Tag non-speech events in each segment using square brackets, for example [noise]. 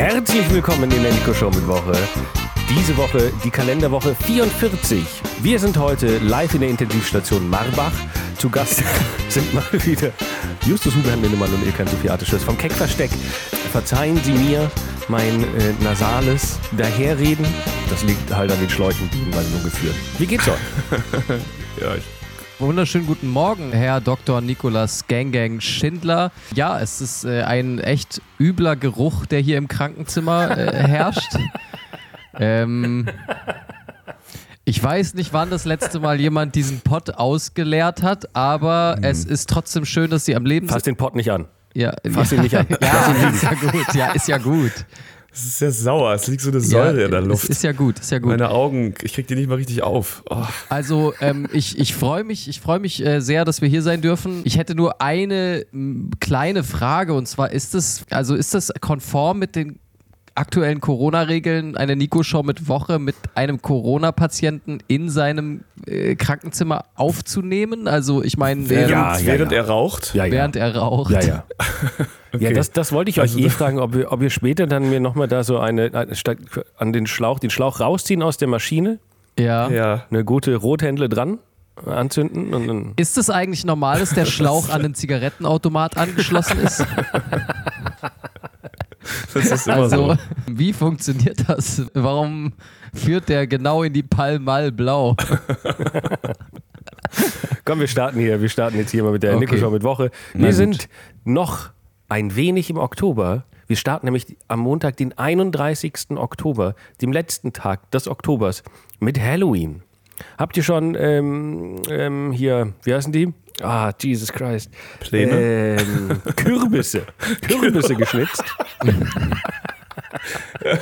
Herzlich willkommen in der Nico Show mit Woche. Diese Woche die Kalenderwoche 44. Wir sind heute live in der Intensivstation Marbach. Zu Gast [laughs] sind mal wieder Justus Hubermann Lindemann und Ilkan Sofiatisches vom Keckversteck. Verzeihen Sie mir mein äh, nasales Daherreden. Das liegt halt an den Schläuchen, die ihn nur geführt. Wie geht's euch? [laughs] Ja, ich Wunderschönen guten Morgen, Herr Dr. Nikolas Gang Schindler. Ja, es ist äh, ein echt übler Geruch, der hier im Krankenzimmer äh, [laughs] herrscht. ähm, ich weiß nicht, wann das letzte Mal jemand diesen Pott ausgeleert hat, aber es ist trotzdem schön, dass Sie am Leben Fass sind. den Pott nicht an. Ja, Fass ihn nicht an. [laughs] ja, ist ja gut. Ja, ist ja gut. Es ist sehr sauer, es liegt so eine Säure ja, in der Luft. Ist ja gut, ist ja gut. Meine Augen, ich krieg die nicht mal richtig auf. Oh. Also ähm, ich, ich freue mich, ich freue mich äh, sehr, dass wir hier sein dürfen. Ich hätte nur eine m, kleine Frage und zwar ist es, also ist das konform mit den aktuellen Corona-Regeln, eine Nico-Show mit Woche mit einem Corona-Patienten in seinem äh, Krankenzimmer aufzunehmen? Also ich meine, Während, Ja, ja, während ja. er raucht? Ja, ja. während er raucht. Ja, ja. Ja, das, das wollte ich euch Also- eh fragen, ob ihr, ob ihr später dann mir nochmal da so eine, an den Schlauch, den Schlauch rausziehen aus der Maschine, Ja. Ja. eine gute Rothändle dran anzünden und dann. Ist es eigentlich normal, dass der [laughs] Schlauch an den Zigarettenautomat angeschlossen ist? [laughs] [laughs] Das ist immer Also, so. wie funktioniert das? Warum führt der genau in die Palmal Blau? [laughs] Komm, wir starten hier. Wir starten jetzt hier mal mit der Okay. Nico Show mit Woche. Na Wir gut. sind noch ein wenig im Oktober. Wir starten nämlich am Montag, den 31. Oktober, dem letzten Tag des Oktobers, mit Halloween. Habt ihr schon ähm, ähm, hier, wie heißen die? Ah, Jesus Christ. Pläne? Ähm, [laughs] Kürbisse. Kürbisse geschnitzt. [laughs]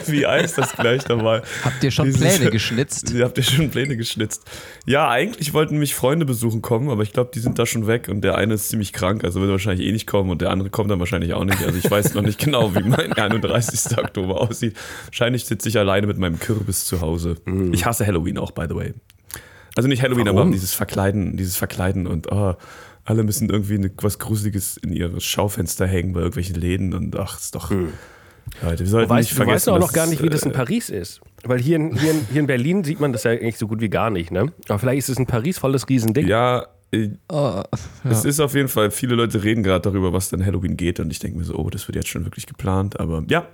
Wie heißt das gleich nochmal? Habt ihr schon Dieses- Pläne [laughs] geschnitzt? Ihr habt ja schon Pläne geschnitzt. Ja, eigentlich wollten mich Freunde besuchen kommen, aber ich glaube, die sind da schon weg und der eine ist ziemlich krank, also wird er wahrscheinlich eh nicht kommen und der andere kommt dann wahrscheinlich auch nicht. Also ich weiß noch nicht genau, wie mein 31. Oktober aussieht. Wahrscheinlich sitze ich alleine mit meinem Kürbis zu Hause. Ich hasse Halloween auch, by the way. Also nicht Halloween, Warum? aber dieses Verkleiden, dieses Verkleiden und oh, alle müssen irgendwie eine, was Gruseliges in ihre Schaufenster hängen bei irgendwelchen Läden und ach, ist doch. Leute, wir sollten Du nicht weißt, du vergessen, weißt auch noch gar nicht, wie das in äh, Paris ist. Weil hier in, hier, in, hier in Berlin sieht man das ja eigentlich so gut wie gar nicht, ne? Aber vielleicht ist es in Paris voll das Riesending. Ja, äh, Oh, es ist auf jeden Fall, viele Leute reden gerade darüber, was dann Halloween geht und ich denke mir so, oh, das wird jetzt schon wirklich geplant, aber ja.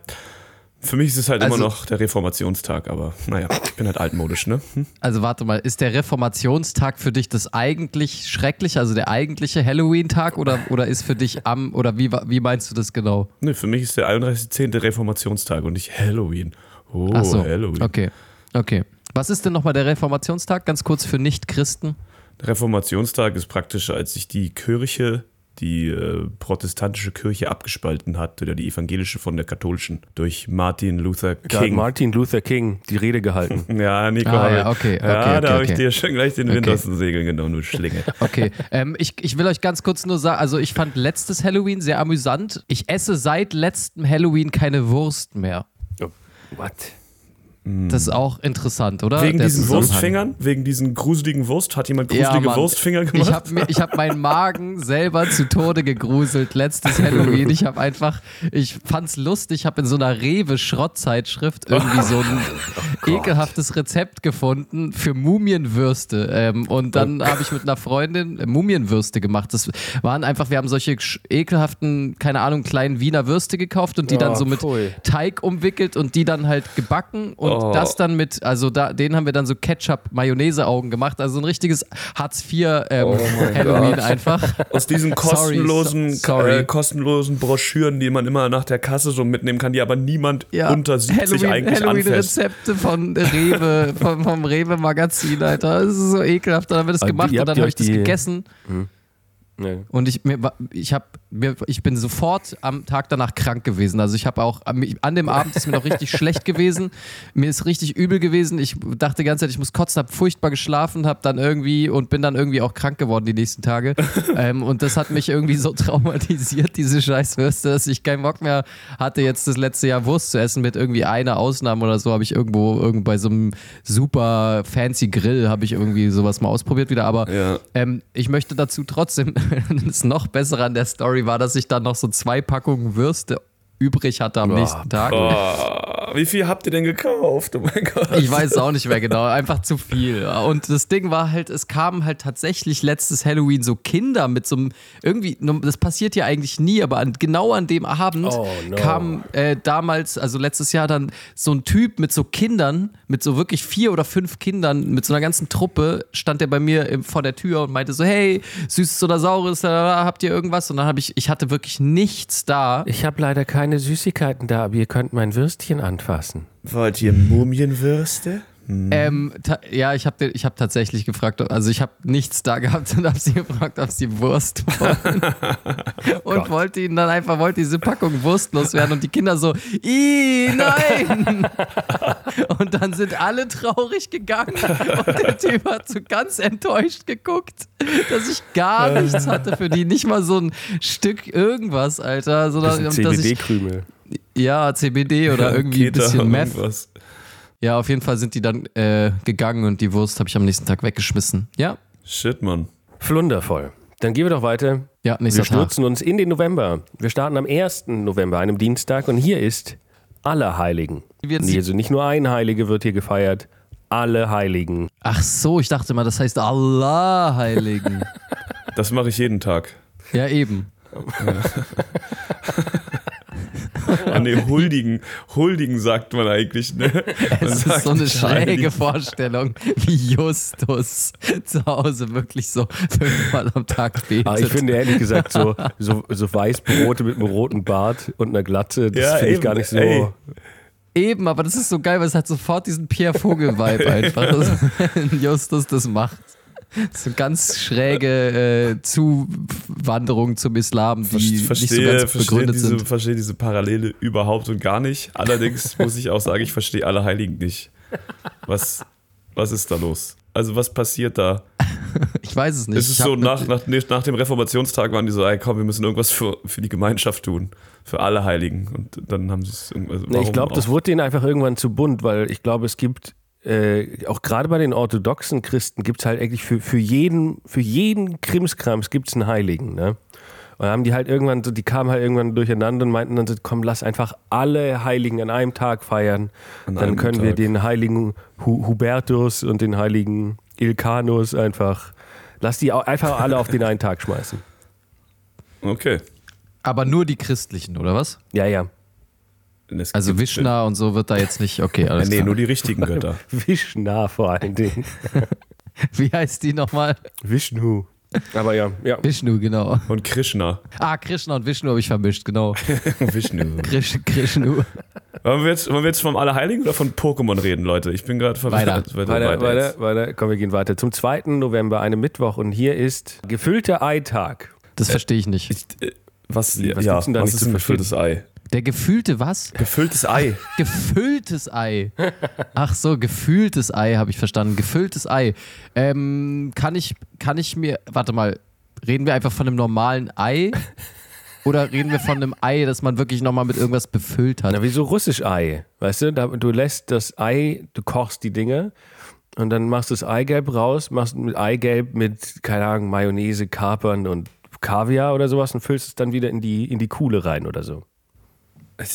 Für mich ist es halt Also- immer noch der Reformationstag, aber naja, ich bin halt altmodisch, ne? Hm? also warte mal, ist der Reformationstag für dich das eigentlich schreckliche, also der eigentliche Halloween-Tag oder, oder ist für dich am, oder wie, wie meinst du das genau? Ne, für mich ist der 31.10. Reformationstag und nicht Halloween. Oh, Ach so, Halloween. okay, okay. Was ist denn nochmal der Reformationstag, ganz kurz für Nicht-Christen? Der Reformationstag ist praktisch, als sich die Kirche, die äh, protestantische Kirche abgespalten hat, oder die evangelische von der katholischen, durch Martin Luther King. Martin Luther King die Rede gehalten. [laughs] Ja, Nico. Ah, ja, okay, okay, Ja, okay, da habe ich okay. dir schon gleich den Wind Okay. aus den Segeln genommen, du Schlinge. [laughs] Okay, ähm, ich, ich will euch ganz kurz nur sagen, also ich fand letztes Halloween sehr amüsant. Ich esse seit letztem Halloween keine Wurst mehr. What? Das ist auch interessant, oder? Wegen Der diesen. Wurstfingern? Wegen diesen gruseligen Wurst? Hat jemand gruselige Mann. Wurstfinger gemacht? Ich habe ich hab meinen Magen selber zu Tode gegruselt letztes Halloween. Ich habe einfach, ich fand's lustig, ich habe in so einer Rewe-Schrottzeitschrift irgendwie so ein [laughs] ekelhaftes Rezept gefunden für Mumienwürste. Ähm, und dann habe ich mit einer Freundin äh, Mumienwürste gemacht. Das waren einfach, wir haben solche ekelhaften, keine Ahnung, kleinen Wiener Würste gekauft und die dann Oh, so mit pfui. Teig umwickelt und die dann halt gebacken und Oh. das dann mit, also da, denen haben wir dann so Ketchup-Mayonnaise-Augen gemacht, also ein richtiges Hartz IV ähm, Oh Halloween einfach. Aus diesen [laughs] kostenlosen, so- sorry. Äh, kostenlosen Broschüren, die man immer nach der Kasse so mitnehmen kann, die aber niemand unter 70 eigentlich anfasst. Halloween-Rezepte von Rewe, vom, vom Rewe-Magazin, Alter. Das ist so ekelhaft. Dann haben wir das Aber gemacht und dann habe ich das gegessen. Nee. Und ich, mir, ich, hab, mir, ich bin sofort am Tag danach krank gewesen. Also ich habe auch, an dem Abend ist mir noch richtig [laughs] schlecht gewesen. Mir ist richtig übel gewesen. Ich dachte die ganze Zeit, ich muss kotzen, habe furchtbar geschlafen, habe dann irgendwie und bin dann irgendwie auch krank geworden die nächsten Tage. [laughs] ähm, und das hat mich irgendwie so traumatisiert, diese Scheißwürste, dass ich keinen Bock mehr hatte, jetzt das letzte Jahr Wurst zu essen. Mit irgendwie einer Ausnahme oder so habe ich irgendwo, irgendwo bei so einem super fancy Grill habe ich irgendwie sowas mal ausprobiert wieder. Aber Ja. ähm, ich möchte dazu trotzdem, [laughs] das noch bessere an der Story war, dass ich dann noch so zwei Packungen Würste übrig hatte am Boah. nächsten Tag. Oh, wie viel habt ihr denn gekauft? Oh mein Gott. Ich weiß es auch nicht mehr genau, einfach zu viel. Und das Ding war halt, es kamen halt tatsächlich letztes Halloween so Kinder mit so einem, irgendwie, das passiert ja eigentlich nie, aber an, genau an dem Abend Oh, no. kam äh, damals, also letztes Jahr dann so ein Typ mit so Kindern, mit so wirklich vier oder fünf Kindern, mit so einer ganzen Truppe, stand der bei mir im, vor der Tür und meinte so, hey, süßes oder saures, habt ihr irgendwas? Und dann habe ich, ich hatte wirklich nichts da. Ich habe leider keine Süßigkeiten da, aber ihr könnt mein Würstchen anfassen. Wollt ihr Mumienwürste? Ähm, ta- ja, ich habe ich hab tatsächlich gefragt, also ich habe nichts da gehabt und habe sie [laughs] gefragt, ob sie Wurst wollen. [laughs] und wollte ihnen dann einfach, wollte diese Packung wurstlos werden und die Kinder so, ih, nein! [laughs] und dann sind alle traurig gegangen und der Typ hat so ganz enttäuscht geguckt, dass ich gar nichts hatte für die, nicht mal so ein Stück irgendwas, Alter, sondern Das sind dass ich, CBD-Krümel. ja, CBD oder irgendwie ein bisschen Meth. irgendwas. Ja, auf jeden Fall sind die dann äh, gegangen und die Wurst habe ich am nächsten Tag weggeschmissen. Ja, Shit, Mann. Flundervoll. Dann gehen wir doch weiter. ja, nächster Wir Tag. stürzen uns in den November. Wir starten am 1. November, einem Dienstag, und hier ist Allerheiligen. Wird Nee, also nicht nur ein Heilige wird hier gefeiert, alle Heiligen. Ach so, ich dachte mal, das heißt Allah Heiligen. Das mache ich jeden Tag. ja, eben. Nee, huldigen. Huldigen sagt man eigentlich, ne? [laughs] Man Es ist so eine schräge heiligen. Vorstellung, wie Justus zu Hause wirklich so fünfmal am Tag betet. Aber Ah, ich finde ehrlich gesagt, so, so, so Weißbrote mit einem roten Bart und einer Glatze, das Ja, finde ich gar nicht so. ey. Eben, aber das ist so geil, weil es hat sofort diesen Pierre Vogel-Vibe einfach, dass, [laughs] wenn Justus das macht. So ganz schräge äh, Zuwanderung zum Islam, die nicht so verstehe, ganz verstehe, begründet diese, sind. verstehe diese Parallele überhaupt und gar nicht. Allerdings [laughs] muss ich auch sagen, ich verstehe alle Heiligen nicht. Was, was ist da los? Also was passiert da? [laughs] Ich weiß es nicht. Es ist so, nach, nach, nach dem Reformationstag waren die so, ey, komm, wir müssen irgendwas für, für die Gemeinschaft tun. Für alle Heiligen. Und dann haben sie es irgendwie. Also Nee, ich glaube, das wurde denen einfach irgendwann zu bunt, weil ich glaube, es gibt, äh, auch gerade bei den orthodoxen Christen, gibt es halt eigentlich für, für jeden, für jeden Krimskrams gibt es einen Heiligen. Ne? Und dann haben die halt irgendwann, so, die kamen halt irgendwann durcheinander und meinten dann so, komm, lass einfach alle Heiligen an einem Tag feiern. An dann können wir Tag. den heiligen Hu Hubertus und den heiligen Ilkanus einfach, lass die einfach alle auf den einen Tag schmeißen. Okay. aber nur die christlichen, oder was? Ja, ja. Es Also Vishna und so wird da jetzt nicht, okay, [laughs] alles Nee, klar. nur die richtigen [laughs] Götter. Vishna vor allen Dingen. [laughs] Wie heißt die nochmal? Vishnu. Aber ja, ja. Vishnu, genau. Und Krishna. Ah, Krishna und Vishnu habe ich vermischt, genau. Vishnu. Krish, Krishnu. Wollen wir, jetzt, wollen wir jetzt vom Allerheiligen oder von Pokémon reden, Leute? Ich bin gerade Weiter. verwirrt. Weiter, jetzt. weiter, weiter. Komm, wir gehen weiter. Zum 2. November, einem Mittwoch. Und hier ist gefüllter Eitag. Das verstehe ich nicht. Ich, äh, was, was ja, gibt's denn da was nicht ist zu ein gefülltes Ei? Der gefühlte was? Gefülltes Ei. [laughs] Gefülltes Ei. Ach so, gefühltes Ei habe ich verstanden. Gefülltes Ei. Ähm, kann ich, kann ich mir, warte mal, reden wir einfach von einem normalen Ei? Oder reden wir von einem Ei, das man wirklich nochmal mit irgendwas befüllt hat? Na, wie so russisch Ei. Weißt du, da, du lässt das Ei, du kochst die Dinge und dann machst du das Eigelb raus, machst mit Eigelb mit, keine Ahnung, Mayonnaise, Kapern und Kaviar oder sowas und füllst es dann wieder in die, in die Kuhle rein oder so.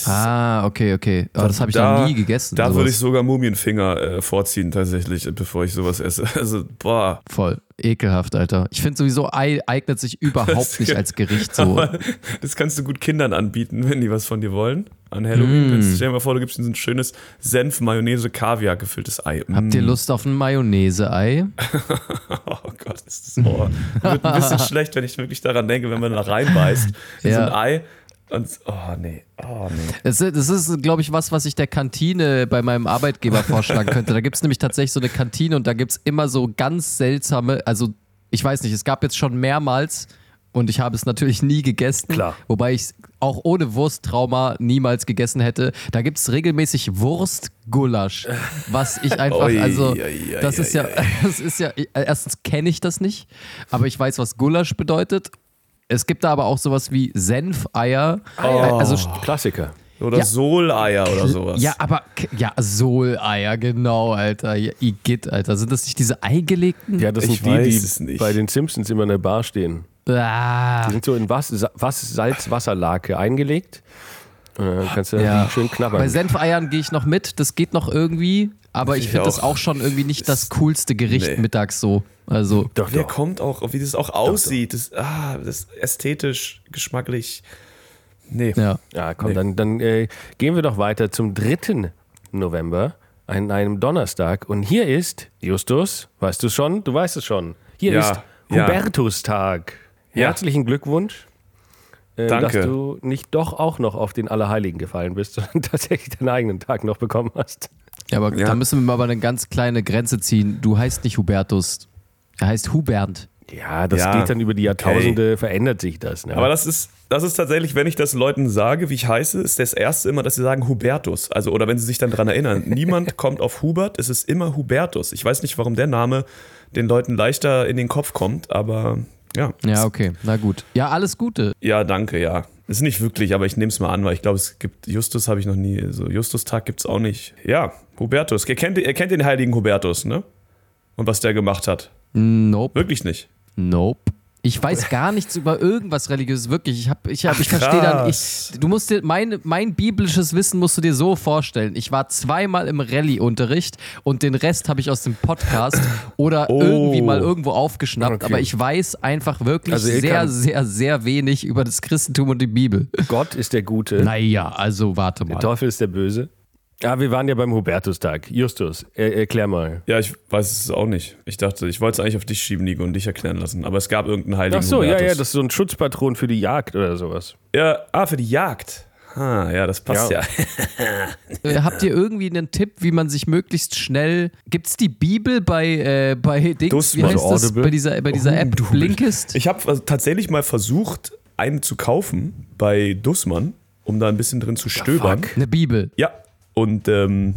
Ah, okay, okay. Aber das habe ich Da- noch nie gegessen. Da sowas. würde ich sogar Mumienfinger äh, vorziehen, tatsächlich, bevor ich sowas esse. [laughs] Also, boah. Voll ekelhaft, Alter. Ich finde sowieso, Ei eignet sich überhaupt [laughs] nicht als Gericht so. Das kannst du gut Kindern anbieten, wenn die was von dir wollen. An Halloween. Mm. Stell dir mal vor, du gibst ihnen so ein schönes Senf, Mayonnaise, Kaviar gefülltes Ei. Habt ihr Mm. Lust auf ein Mayonnaise-Ei? [laughs] Oh Gott, ist das oh. Wird ein bisschen schlecht, wenn ich wirklich daran denke, wenn man da reinbeißt in so Ja. ein Ei. Und, oh nee, oh nee. Das ist, das ist glaube ich, was, was ich der Kantine bei meinem Arbeitgeber vorschlagen könnte. Da gibt es nämlich tatsächlich so eine Kantine und da gibt es immer so ganz seltsame, also ich weiß nicht, es gab jetzt schon mehrmals und ich habe es natürlich nie gegessen. Klar. Wobei ich es auch ohne Wursttrauma niemals gegessen hätte. Da gibt es regelmäßig Wurstgulasch, was ich einfach, Ui, also [laughs] das ist ja, das ist ja, erstens kenne ich das nicht, aber ich weiß, was Gulasch bedeutet. Es gibt da aber auch sowas wie Senfeier. Also Klassiker. Oder Ja. Soleier oder sowas. ja, aber ja, Soleier, genau, Alter. Ja, Igitt, Alter. Sind das nicht diese eingelegten? Ja, das Ich sind die, die bei den Simpsons immer in der Bar stehen. Ah, Die sind so in was, was, Salz-Wasserlake eingelegt. Und dann kannst du Ja. schön knabbern. Bei Senfeiern gehe ich noch mit, das geht noch irgendwie, aber ich Ich finde das auch. auch schon irgendwie nicht das coolste Gericht Nee. mittags so. Also, doch, Der doch. kommt auch, wie das auch aussieht. Das, ah, das ist ästhetisch, geschmacklich. Nee. ja. Ja, komm, Nee. dann, dann äh, gehen wir doch weiter zum 3. November, an einem Donnerstag. Und hier ist, Justus, weißt du schon? Du weißt es schon. Hier Ja, ist ja. Hubertustag. Ja. Herzlichen Glückwunsch. Äh, Danke. Dass du nicht doch auch noch auf den Allerheiligen gefallen bist, [laughs] sondern tatsächlich deinen eigenen Tag noch bekommen hast. Ja, aber Ja. da müssen wir mal aber eine ganz kleine Grenze ziehen. Du heißt nicht Hubertus, er heißt Hubernd. Ja, das Ja, geht dann über die Jahrtausende, verändert sich das. Ne? Aber das ist, das ist tatsächlich, wenn ich das Leuten sage, wie ich heiße, ist das erste immer, dass sie sagen Hubertus. Also, oder wenn sie sich dann daran erinnern. [laughs] Niemand kommt auf Hubert, es ist immer Hubertus. Ich weiß nicht, warum der Name den Leuten leichter in den Kopf kommt, aber ja. Ja, okay, na gut. Ja, alles Gute. Ja, danke, ja. Ist nicht wirklich, aber ich nehme es mal an, weil ich glaube, es gibt, Justus habe ich noch nie, so Justustag gibt es auch nicht. Ja, Hubertus. Ihr kennt, ihr kennt den heiligen Hubertus, ne? Und was der gemacht hat. Nope, Wirklich nicht. nope. Ich weiß gar nichts über irgendwas Religiöses, wirklich. Ich, hab, ich, hab, ich verstehe dann, ich, du musst dir, mein, mein biblisches Wissen musst du dir so vorstellen. Ich war zweimal im Rallye-Unterricht und den Rest habe ich aus dem Podcast [clears throat] oder Oh. irgendwie mal irgendwo aufgeschnappt. Okay. Aber ich weiß einfach wirklich Also sehr, sehr, sehr wenig über das Christentum und die Bibel. Gott ist der Gute, Naja, also warte der mal. Teufel ist der Böse. Ja, wir waren ja beim Hubertustag. Justus, er, erklär mal. Ja, ich weiß es auch nicht. Ich dachte, ich wollte es eigentlich auf dich schieben, Nico, und dich erklären lassen. Aber es gab irgendeinen heiligen Ach so, ja, Hubertus. ja, das ist so ein Schutzpatron für die Jagd oder sowas. ja. Ah, für die Jagd. Ah, ja, das passt ja. Ja. Äh, [laughs] habt ihr irgendwie einen Tipp, wie man sich möglichst schnell. Gibt es die Bibel bei, äh, bei Dings? Dus- wie heißt also das? Audible? Bei dieser, bei dieser App Blinkist? Ich habe also tatsächlich mal versucht, eine zu kaufen bei Dussmann, um da ein bisschen drin zu stöbern. fuck? Eine Bibel. Ja, und ähm,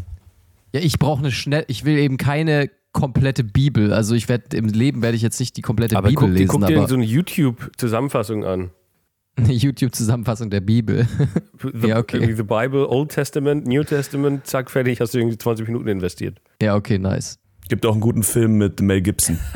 Ja, ich brauche eine schnell. Ich will eben keine komplette Bibel. Also ich werde im Leben werde ich jetzt nicht die komplette Aber Bibel guck, dir- lesen, guck dir aber so eine YouTube-Zusammenfassung an. [laughs] eine YouTube-Zusammenfassung der Bibel. [laughs] The, Ja, okay. irgendwie The Bible, Old Testament, New Testament, zack, fertig, hast du irgendwie 20 Minuten investiert. ja, okay, nice. gibt auch einen guten Film mit Mel Gibson. [laughs]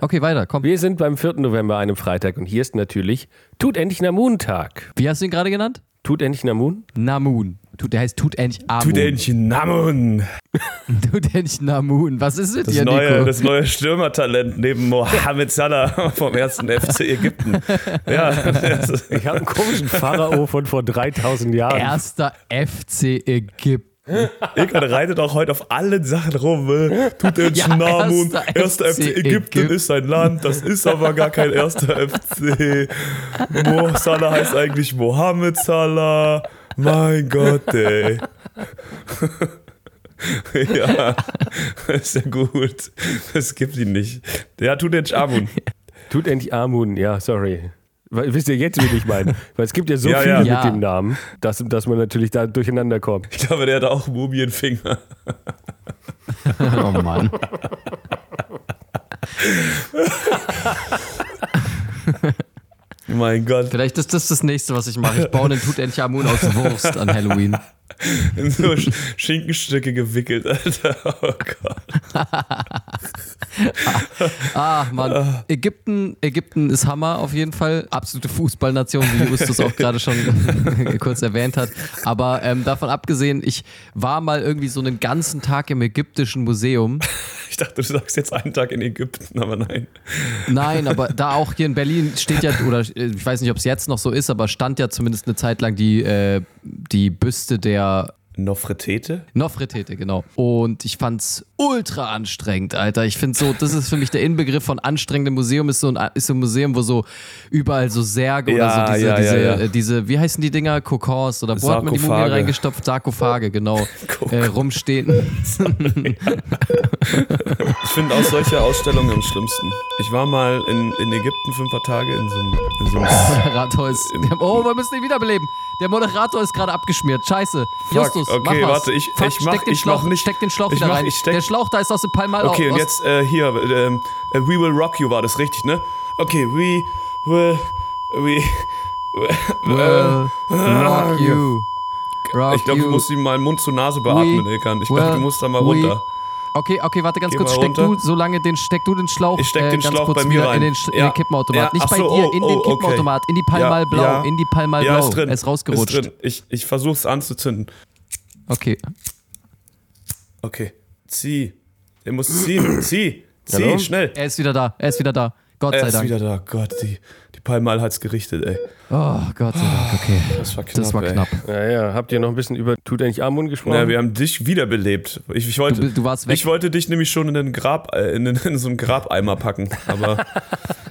Okay, weiter, komm. Wir sind beim 4. November, einem Freitag, und hier ist natürlich Tut endlich Namun-Tag. Wie hast du ihn gerade genannt? Tut endlich Namun? Namun. Tut, der heißt Tut endlich Amun. Tudänchen Namun. [laughs] Tut endlich Namun. Was ist mit Das dir, neue, Nico? das neue Stürmertalent neben Mohamed Salah [laughs] vom ersten FC Ägypten. [laughs] Ja, Ich habe einen komischen Pharao von vor 3000 Jahren. Erster FC Ägypten. Ilkan reitet auch heute auf allen Sachen rum. äh. Tudänchen Ja, Namun. erster Erster FC FC Ägypten Ägypten. ist ein Land, das ist aber gar kein erster FC. Mo Salah heißt eigentlich Mohamed Salah. Mein Gott, ey. [laughs] ja, ist ja gut. Es gibt ihn nicht. Der tut den Amun. Tut endlich Amun, ja, sorry. Wisst ihr jetzt, wie ich meine? Weil es gibt ja so Ja, viele ja. mit Ja. dem Namen, dass, dass man natürlich da durcheinander kommt. Ich glaube, der hat auch Mumienfinger. Oh Mann. [laughs] Mein Gott. Vielleicht ist das das nächste, was ich mache. Ich baue einen Tut endlich Amun aus Wurst an Halloween. [laughs] [laughs] In so Sch- Schinkenstücke gewickelt, Alter. [laughs] Oh Gott. [laughs] Ah, Mann. Ägypten, Ägypten ist Hammer auf jeden Fall. Absolute Fußballnation, wie Justus auch gerade schon kurz erwähnt hat. Aber ähm, davon abgesehen, ich war mal irgendwie so einen ganzen Tag im ägyptischen Museum. Ich dachte, du sagst jetzt einen Tag in Ägypten, aber nein. Nein, aber da auch hier in Berlin steht ja, oder äh, ich weiß nicht, ob es jetzt noch so ist, aber stand ja zumindest eine Zeit lang die, äh, die Büste der ja Nofretete? Nofretete, genau. Und ich fand's ultra anstrengend, Alter. Ich finde so, das ist für mich der Inbegriff von anstrengendem Museum, ist so ein, ist so ein Museum, wo so überall so Särge Ja, oder so diese, ja, diese, ja, äh, diese, wie heißen die Dinger? Kokons oder wo hat man die Mumie reingestopft? Sarkophage, genau. [laughs] äh, rumstehen. Ich finde auch solche Ausstellungen am schlimmsten. Ich war mal in, in Ägypten für ein paar Tage in so einem. In so einem [laughs] Moderator ist. Der, oh, wir müssen ihn wiederbeleben. Der Moderator ist gerade abgeschmiert. Scheiße. Justus, okay, mach warte, ich- Fuck, ich mach- steck den ich Schlauch, mach nicht- steck den Schlauch ich wieder mach- rein. ich steck- der Schlauch da ist aus dem Palmal okay, und jetzt äh, hier, ähm, äh, We Will Rock You war das richtig, ne? Okay, we will. We. [laughs] Well, rock you. Rock ich glaube, du musst ihm mal Mund zu Nase beatmen, Ilkan. Ich glaube, du will- musst da mal runter. Okay, okay, warte ganz Geh kurz. Steck runter. du, solange den, steck du den Schlauch, Ich steck äh, den ganz Schlauch kurz bei mir wieder rein. in den, Sch- Ja. den Kippenautomat. Ja, Nicht ach bei so, dir, oh, in den oh, okay. Kippenautomat, in die Palmal Blau, Ja. in die Palmal Blau. ist drin. Er ist rausgerutscht. Ist drin. Ich, ich versuch's anzuzünden. Okay. Okay. Zieh. Er muss ziehen. [clears throat] Zieh. Zieh, Hallo? schnell. Er ist wieder da, er ist wieder da. Gott Er sei ist Dank. wieder da. Gott, die, die Palmal hat's gerichtet, ey. Oh, Gott sei Dank, okay. Das war knapp. Das war knapp. Ja, ja. Habt ihr noch ein bisschen über Tutanchamun gesprochen? Ja, wir haben dich wiederbelebt. Ich, ich, wollte, Du, du warst weg. ich wollte dich nämlich schon in, den Grab, äh, in, den, in so einen Grabeimer packen. Aber [laughs]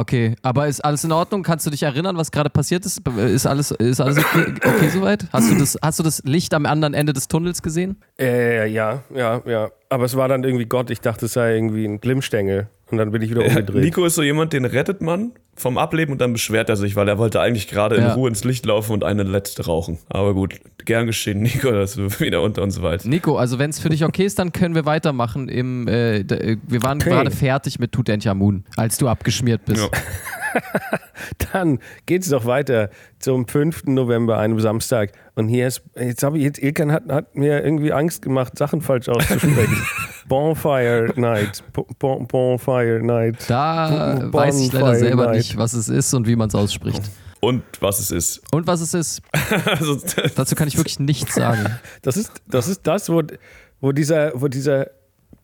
Okay, aber ist alles in Ordnung? Kannst du dich erinnern, was gerade passiert ist? Ist alles, ist alles okay, okay soweit? Hast du, das, hast du das Licht am anderen Ende des Tunnels gesehen? Äh, ja, ja, ja. Aber es war dann irgendwie Gott, ich dachte, es sei irgendwie ein Glimmstängel. Und dann bin ich wieder umgedreht. Nico ist so jemand, den rettet man vom Ableben und dann beschwert er sich, weil er wollte eigentlich gerade in Ja. Ruhe ins Licht laufen und eine letzte rauchen. Aber gut, gern geschehen, [laughs] Nico, dass du wieder unter uns weißt. Nico, also wenn es für dich okay ist, dann können wir weitermachen. Im, äh, äh, wir waren Okay. gerade fertig mit Tutanchamun, als du abgeschmiert bist. Ja. [laughs] Dann geht's doch weiter zum 5. November, einem Samstag. Und hier ist, jetzt habe ich, jetzt, Ilkan hat, hat mir irgendwie Angst gemacht, Sachen falsch auszusprechen. [laughs] Bonfire Night. Bo- Bon, bonfire Night. Da Bonfire weiß ich leider selber Night. nicht, was es ist und wie man es ausspricht. Und was es ist. Und was es ist, [laughs] Also, dazu kann ich wirklich nichts sagen. [laughs] Das ist das, ist das wo, wo dieser, wo dieser,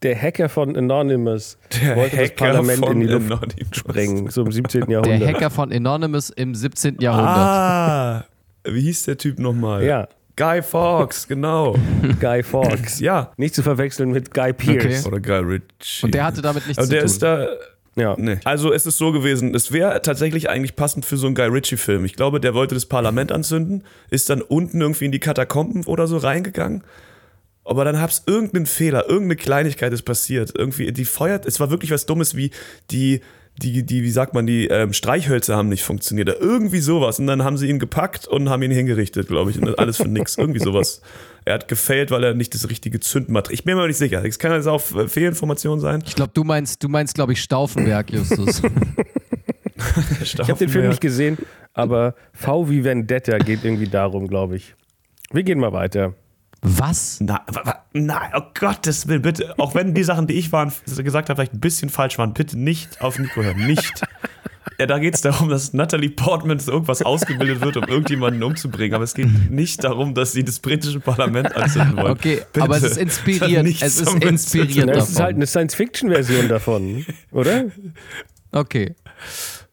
der Hacker von Anonymous Der wollte das Hacker Parlament von in die Luft Anonymous. sprengen, so im 17. Der Jahrhundert. Hacker von Anonymous im 17. Jahrhundert. Ah, wie hieß der Typ nochmal? Ja, Guy Fawkes, [laughs] genau. Guy Fawkes. Ja. Nicht zu verwechseln mit Guy Pearce. Oder Guy Ritchie. Und der hatte damit nichts Aber zu der tun. ist da. Ja. Nee. Also es ist so gewesen, es wäre tatsächlich eigentlich passend für so einen Guy Ritchie-Film. Ich glaube, der wollte das Parlament anzünden, ist dann unten irgendwie in die Katakomben oder so reingegangen. Aber dann hab's irgendeinen Fehler, irgendeine Kleinigkeit ist passiert. Irgendwie, die feuert, es war wirklich was Dummes wie die, die, die, wie sagt man, die ähm, Streichhölzer haben nicht funktioniert. Oder irgendwie sowas. Und dann haben sie ihn gepackt und haben ihn hingerichtet, glaube ich. Und alles für nix. Irgendwie sowas. Er hat gefailt, weil er nicht das richtige Zündmaterial. Ich bin mir aber nicht sicher. Es kann jetzt auch äh, Fehlinformation sein. Ich glaube, du meinst, du meinst, glaube ich, Stauffenberg, Justus. [laughs] Ich habe den Film nicht gesehen, aber V wie Vendetta geht irgendwie darum, glaube ich. Wir gehen mal weiter. Was? Na, wa- wa- nein, oh Gottes Willen, bitte. Auch wenn die Sachen, die ich waren, gesagt habe, vielleicht ein bisschen falsch waren, bitte nicht auf Nico hören. Nicht. Ja, da geht es darum, dass Natalie Portman zu irgendwas ausgebildet wird, um irgendjemanden umzubringen. Aber es geht nicht darum, dass sie das britische Parlament anzünden wollen. Okay, Bitte. aber es ist nichts Es ist inspiriert Na, es ist davon. halt eine Science-Fiction-Version davon, oder? Okay.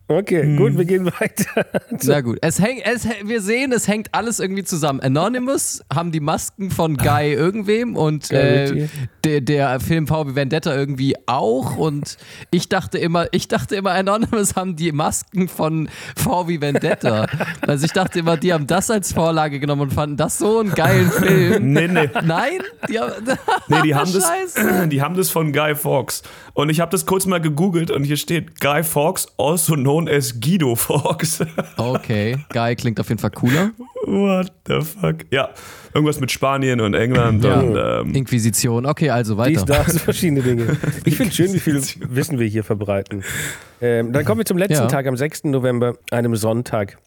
Okay, gut, wir gehen weiter. [laughs] Na gut. Es häng, es, wir sehen, es hängt alles irgendwie zusammen. Anonymous haben die Masken von Guy irgendwem und äh, der, der Film VW Vendetta irgendwie auch. Und ich dachte immer, ich dachte immer, Anonymous haben die Masken von VW Vendetta. [laughs] Also ich dachte immer, die haben das als Vorlage genommen und fanden das so einen geilen Film. [laughs] Nee, nee. Nein? Die haben, Nee, die haben, das, [clears throat] die haben das von Guy Fawkes. Und ich habe das kurz mal gegoogelt und hier steht Guy Fawkes, also known as Guido [laughs] Fawkes. Okay, Guy klingt auf jeden Fall cooler. What the fuck? Ja, irgendwas mit Spanien und England Ja. und ähm, Inquisition. Okay, also weiter. Dies, das, verschiedene Dinge. Ich finde schön, wie viel Wissen wir hier verbreiten. Ähm, dann kommen wir zum letzten Ja. Tag, am 6. November, einem Sonntag.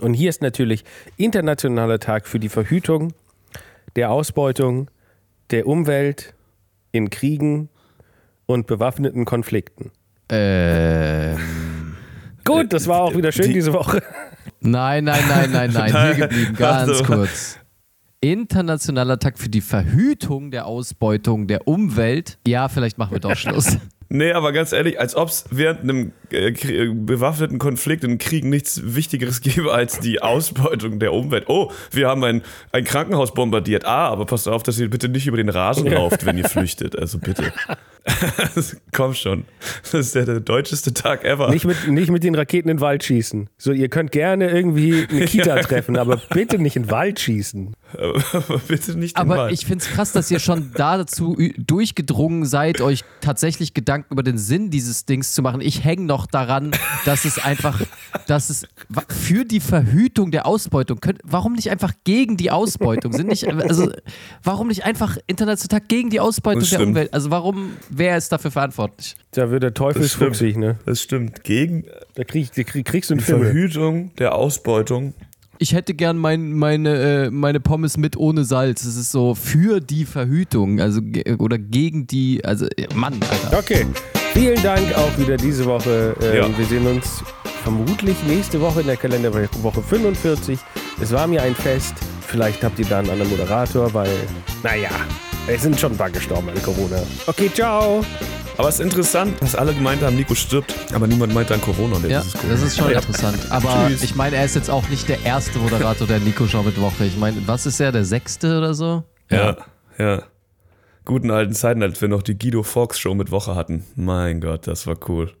Und hier ist natürlich internationaler Tag für die Verhütung der Ausbeutung der Umwelt in Kriegen und bewaffneten Konflikten. Ähm. Gut, das war auch wieder schön die- diese Woche. Nein, nein, nein, nein, nein. Hier geblieben, ganz Also- kurz. Internationaler Tag für die Verhütung der Ausbeutung der Umwelt. Ja, vielleicht machen wir doch Schluss. Nee, aber ganz ehrlich, als ob es während einem äh, äh, bewaffneten Konflikt in Krieg nichts Wichtigeres [laughs] gäbe als die Ausbeutung der Umwelt. Oh, wir haben ein, ein Krankenhaus bombardiert. Ah, aber passt auf, dass ihr bitte nicht über den Rasen lauft, wenn ihr flüchtet. Also bitte. [laughs] Komm schon. Das ist der, der deutscheste Tag ever. Nicht mit, nicht mit den Raketen in den Wald schießen. So, ihr könnt gerne irgendwie eine [laughs] Kita treffen, aber bitte nicht in den Wald schießen. Aber [laughs] bitte nicht Aber Wald. ich finde es krass, dass ihr schon da dazu durchgedrungen seid, euch tatsächlich Gedanken über den Sinn dieses Dings zu machen. Ich hänge noch daran, dass es einfach, dass es für die Verhütung der Ausbeutung, könnt, warum nicht einfach gegen die Ausbeutung? Sind nicht, also, warum nicht einfach international Tag gegen die Ausbeutung der. Umwelt? Also warum, wer ist dafür verantwortlich? Da wird der Teufel fuchsig, ne? Das stimmt. Gegen Da krieg, da krieg, kriegst du die Film. Verhütung der Ausbeutung ich hätte gern mein, meine, äh, meine Pommes mit ohne Salz. Das ist so für die Verhütung, also oder gegen die, also äh, Mann, Alter. Okay, vielen Dank auch wieder diese Woche. Ähm, Ja. Wir sehen uns vermutlich nächste Woche in der Kalenderwoche 45. Es war mir ein Fest. Vielleicht habt ihr da einen anderen Moderator, weil, naja, es sind schon ein paar gestorben an Corona. Okay, ciao. Aber es ist interessant, dass alle gemeint haben, Nico stirbt, aber niemand meint an Corona. und Ja, das ist cool. das ist schon Ja. interessant. Aber Tschüss. ich meine, er ist jetzt auch nicht der erste Moderator der Nico Show mit Woche. Ich meine, was ist er, der sechste oder so? Ja, ja. Guten alten Zeiten, als wir noch die Guido Fawkes Show mit Woche hatten. Mein Gott, das war cool.